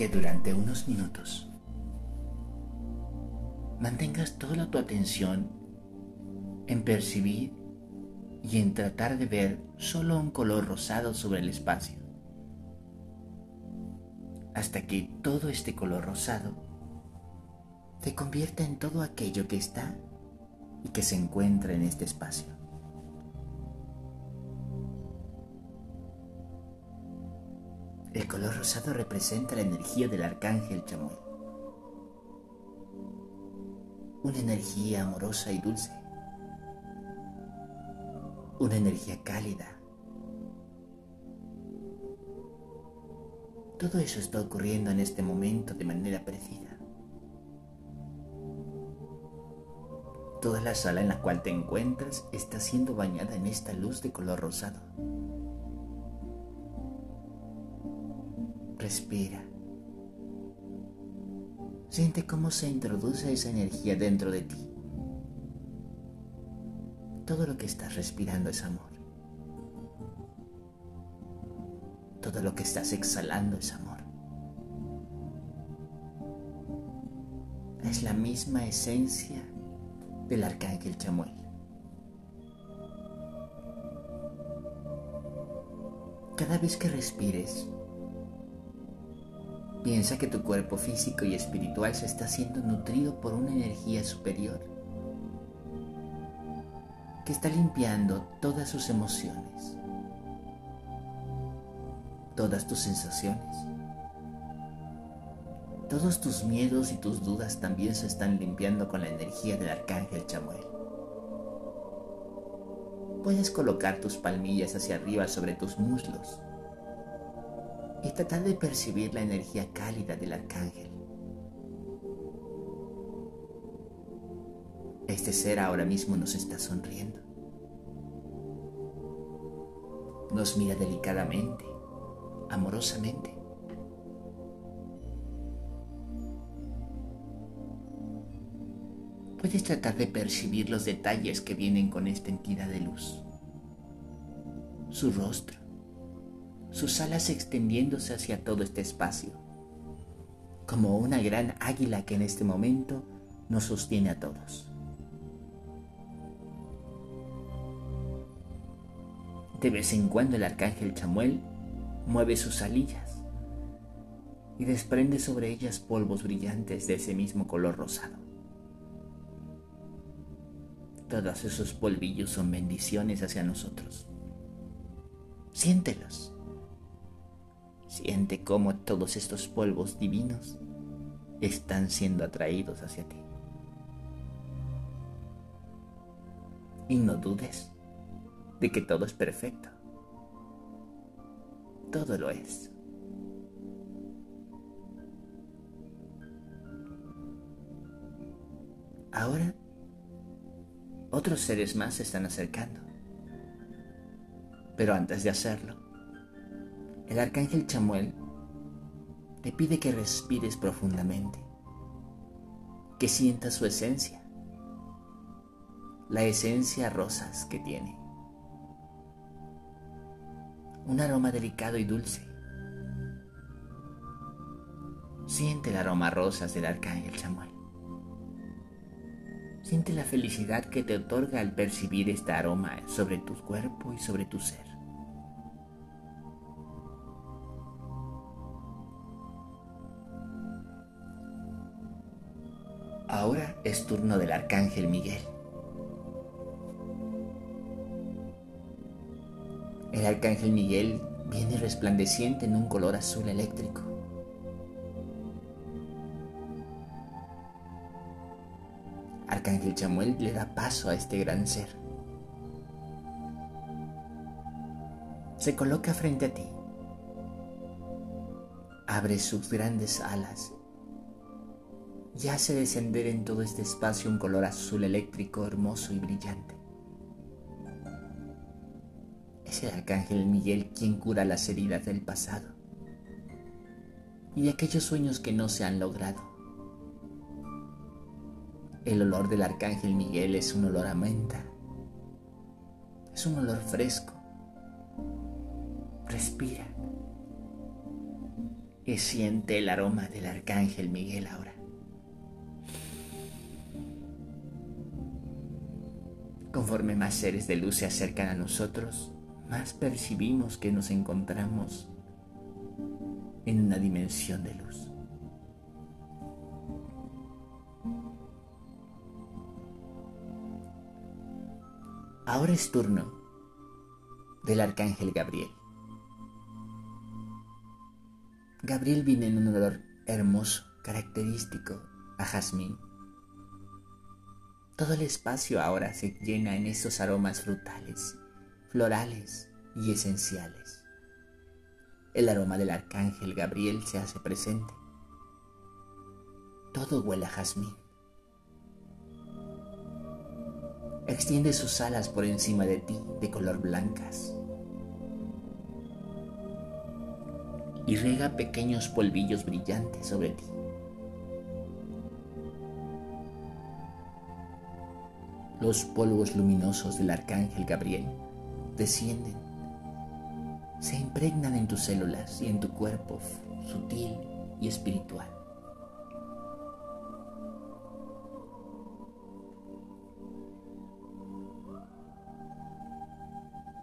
que durante unos minutos mantengas toda tu atención en percibir y en tratar de ver solo un color rosado sobre el espacio, hasta que todo este color rosado se convierta en todo aquello que está y que se encuentra en este espacio. El color rosado representa la energía del arcángel Chamuel. Una energía amorosa y dulce. Una energía cálida. Todo eso está ocurriendo en este momento de manera precisa. Toda la sala en la cual te encuentras está siendo bañada en esta luz de color rosado. Respira. Siente cómo se introduce esa energía dentro de ti. Todo lo que estás respirando es amor. Todo lo que estás exhalando es amor. Es la misma esencia del arcángel Chamuel. Cada vez que respires, Piensa que tu cuerpo físico y espiritual se está siendo nutrido por una energía superior que está limpiando todas sus emociones, todas tus sensaciones. Todos tus miedos y tus dudas también se están limpiando con la energía del arcángel Chamuel. Puedes colocar tus palmillas hacia arriba sobre tus muslos y tratar de percibir la energía cálida del arcángel. Este ser ahora mismo nos está sonriendo. Nos mira delicadamente, amorosamente. Puedes tratar de percibir los detalles que vienen con esta entidad de luz. Su rostro, sus alas extendiéndose hacia todo este espacio, como una gran águila que en este momento nos sostiene a todos. De vez en cuando el arcángel Chamuel mueve sus alillas y desprende sobre ellas polvos brillantes de ese mismo color rosado. Todos esos polvillos son bendiciones hacia nosotros. Siéntelos. Siente cómo todos estos polvos divinos están siendo atraídos hacia ti. Y no dudes de que todo es perfecto. Todo lo es. Ahora, otros seres más se están acercando. Pero antes de hacerlo, el arcángel Chamuel te pide que respires profundamente, que sientas su esencia, la esencia rosas que tiene. Un aroma delicado y dulce. Siente el aroma rosas del arcángel Chamuel. Siente la felicidad que te otorga al percibir este aroma sobre tu cuerpo y sobre tu ser. Es turno del arcángel Miguel. El arcángel Miguel viene resplandeciente en un color azul eléctrico. Arcángel Chamuel le da paso a este gran ser. Se coloca frente a ti. Abre sus grandes alas y hace descender en todo este espacio un color azul eléctrico hermoso y brillante. Es el arcángel Miguel quien cura las heridas del pasado y de aquellos sueños que no se han logrado. El olor del arcángel Miguel es un olor a menta, es un olor fresco. Respira y siente el aroma del arcángel Miguel ahora. Conforme más seres de luz se acercan a nosotros, más percibimos que nos encontramos en una dimensión de luz. Ahora es turno del arcángel Gabriel. Gabriel viene en un olor hermoso, característico a jazmín. Todo el espacio ahora se llena en esos aromas frutales, florales y esenciales. El aroma del arcángel Gabriel se hace presente. Todo huele a jazmín. Extiende sus alas por encima de ti de color blancas. Y rega pequeños polvillos brillantes sobre ti. Los polvos luminosos del arcángel Gabriel descienden, se impregnan en tus células y en tu cuerpo sutil y espiritual.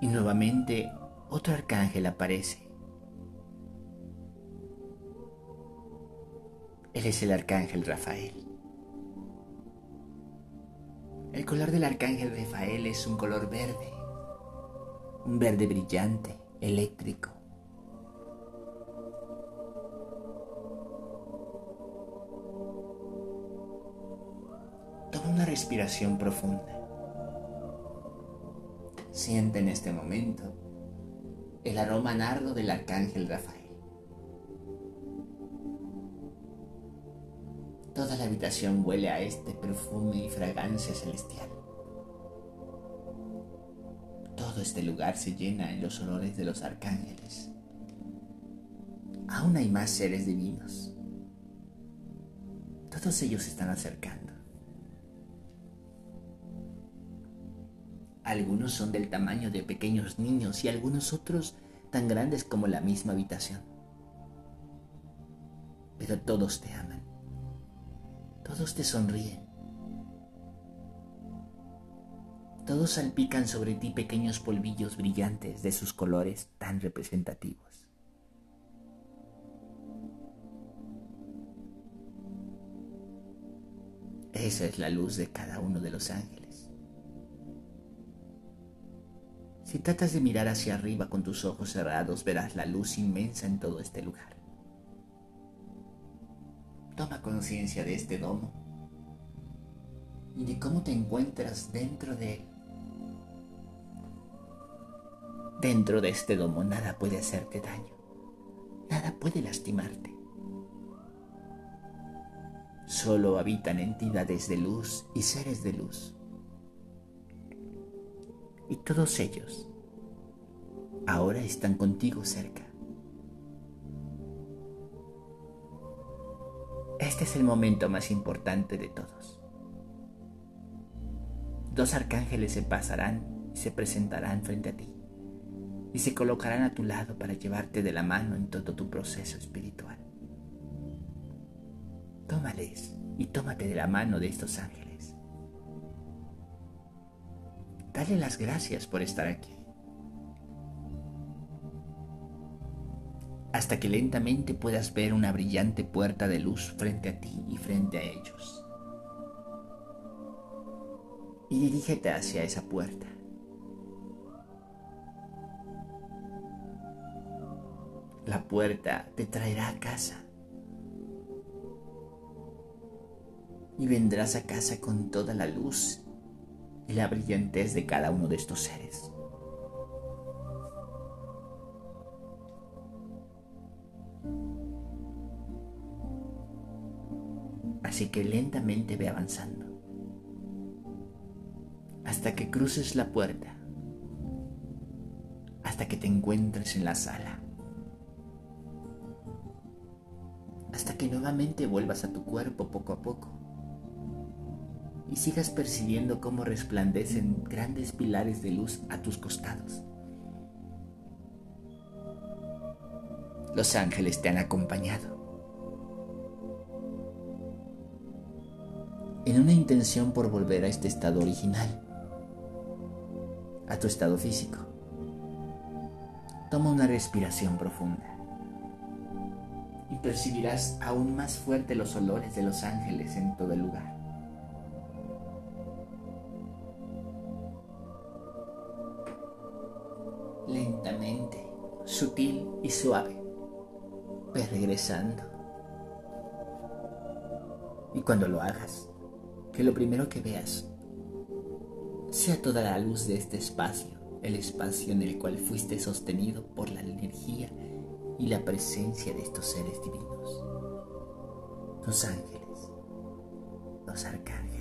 Y nuevamente otro arcángel aparece. Él es el arcángel Rafael. Color del arcángel Rafael es un color verde, un verde brillante, eléctrico. Toma una respiración profunda. Siente en este momento el aroma nardo del arcángel Rafael. Toda la habitación huele a este perfume y fragancia celestial. Todo este lugar se llena en los olores de los arcángeles. Aún hay más seres divinos. Todos ellos se están acercando. Algunos son del tamaño de pequeños niños y algunos otros tan grandes como la misma habitación. Pero todos te aman. Todos te sonríen. Todos salpican sobre ti pequeños polvillos brillantes de sus colores tan representativos. Esa es la luz de cada uno de los ángeles. Si tratas de mirar hacia arriba con tus ojos cerrados, verás la luz inmensa en todo este lugar. Toma conciencia de este domo y de cómo te encuentras dentro de él. Dentro de este domo nada puede hacerte daño, nada puede lastimarte. Solo habitan entidades de luz y seres de luz y todos ellos ahora están contigo cerca. Este es el momento más importante de todos. Dos arcángeles se pasarán y se presentarán frente a ti y se colocarán a tu lado para llevarte de la mano en todo tu proceso espiritual. Tómales y tómate de la mano de estos ángeles. Dale las gracias por estar aquí. Hasta que lentamente puedas ver una brillante puerta de luz frente a ti y frente a ellos. Y dirígete hacia esa puerta. La puerta te traerá a casa. Y vendrás a casa con toda la luz y la brillantez de cada uno de estos seres. Así que lentamente ve avanzando hasta que cruces la puerta, hasta que te encuentres en la sala, hasta que nuevamente vuelvas a tu cuerpo poco a poco y sigas percibiendo cómo resplandecen grandes pilares de luz a tus costados. Los ángeles te han acompañado. En una intención por volver a este estado original, a tu estado físico. Toma una respiración profunda y percibirás aún más fuerte los olores de los ángeles en todo el lugar. Lentamente, sutil y suave, ve regresando. Y cuando lo hagas, que lo primero que veas sea toda la luz de este espacio, el espacio en el cual fuiste sostenido por la energía y la presencia de estos seres divinos, los ángeles, los arcángeles